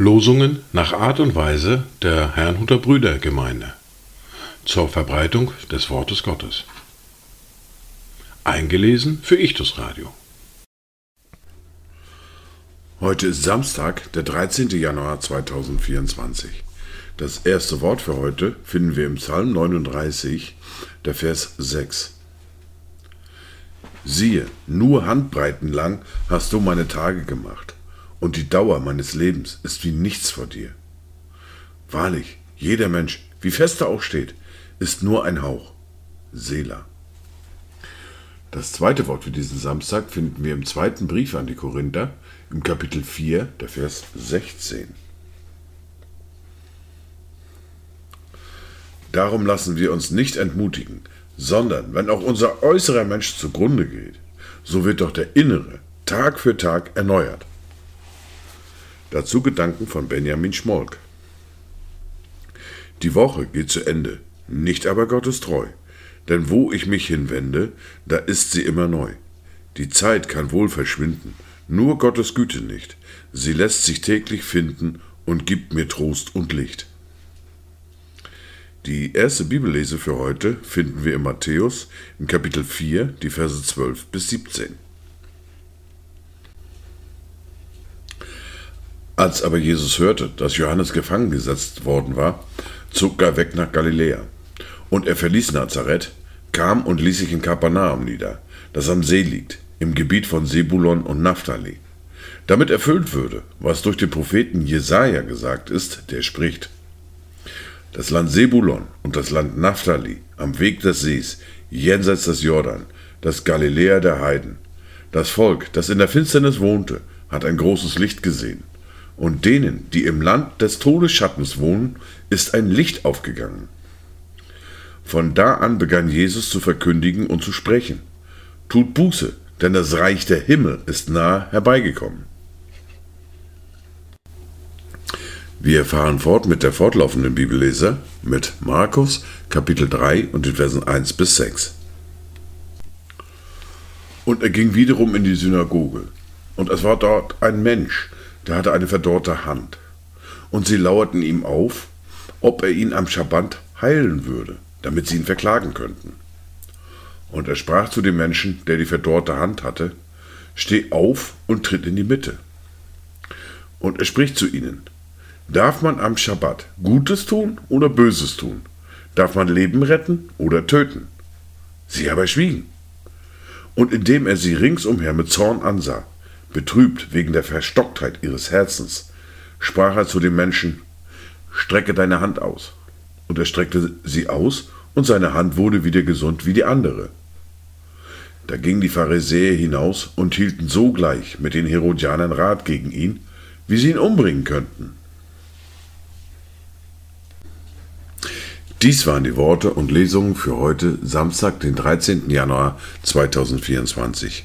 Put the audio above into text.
Losungen nach Art und Weise der Herrnhuter Brüdergemeinde zur Verbreitung des Wortes Gottes. Eingelesen für Ichtus Radio. Heute ist Samstag, der 13. Januar 2024. Das erste Wort für heute finden wir im Psalm 39, der Vers 6. Siehe, nur Handbreiten lang hast du meine Tage gemacht, und die Dauer meines Lebens ist wie nichts vor dir. Wahrlich, jeder Mensch, wie fest er auch steht, ist nur ein Hauch. Selah. Das zweite Wort für diesen Samstag finden wir im zweiten Brief an die Korinther, im Kapitel 4, der Vers 16. Darum lassen wir uns nicht entmutigen, sondern wenn auch unser äußerer Mensch zugrunde geht, so wird doch der innere Tag für Tag erneuert. Dazu Gedanken von Benjamin Schmolk. Die Woche geht zu Ende, nicht aber Gottes treu. Denn wo ich mich hinwende, da ist sie immer neu. Die Zeit kann wohl verschwinden, nur Gottes Güte nicht. Sie lässt sich täglich finden und gibt mir Trost und Licht. Die erste Bibellese für heute finden wir in Matthäus im Kapitel 4, die Verse 12 bis 17. Als aber Jesus hörte, dass Johannes gefangen gesetzt worden war, zog er weg nach Galiläa. Und er verließ Nazareth, kam und ließ sich in Kapernaum nieder, das am See liegt, im Gebiet von Sebulon und Naphtali, damit erfüllt würde, was durch den Propheten Jesaja gesagt ist, der spricht: das Land Sebulon und das Land Naphtali am Weg des Sees, jenseits des Jordan, das Galiläa der Heiden. Das Volk, das in der Finsternis wohnte, hat ein großes Licht gesehen. Und denen, die im Land des Todesschattens wohnen, ist ein Licht aufgegangen. Von da an begann Jesus zu verkündigen und zu sprechen. Tut Buße, denn das Reich der Himmel ist nahe herbeigekommen. Wir fahren fort mit der fortlaufenden Bibellese mit Markus Kapitel 3 und den Versen 1 bis 6. Und er ging wiederum in die Synagoge. Und es war dort ein Mensch, der hatte eine verdorrte Hand. Und sie lauerten ihm auf, ob er ihn am Schabbat heilen würde, damit sie ihn verklagen könnten. Und er sprach zu dem Menschen, der die verdorrte Hand hatte, Steh auf und tritt in die Mitte. Und er spricht zu ihnen, Darf man am Schabbat Gutes tun oder Böses tun? Darf man Leben retten oder töten? Sie aber schwiegen. Und indem er sie ringsumher mit Zorn ansah, betrübt wegen der Verstocktheit ihres Herzens, sprach er zu dem Menschen, Strecke deine Hand aus. Und er streckte sie aus, und seine Hand wurde wieder gesund wie die andere. Da gingen die Pharisäer hinaus und hielten sogleich mit den Herodianern Rat gegen ihn, wie sie ihn umbringen könnten. Dies waren die Worte und Lesungen für heute, Samstag, den 13. Januar 2024.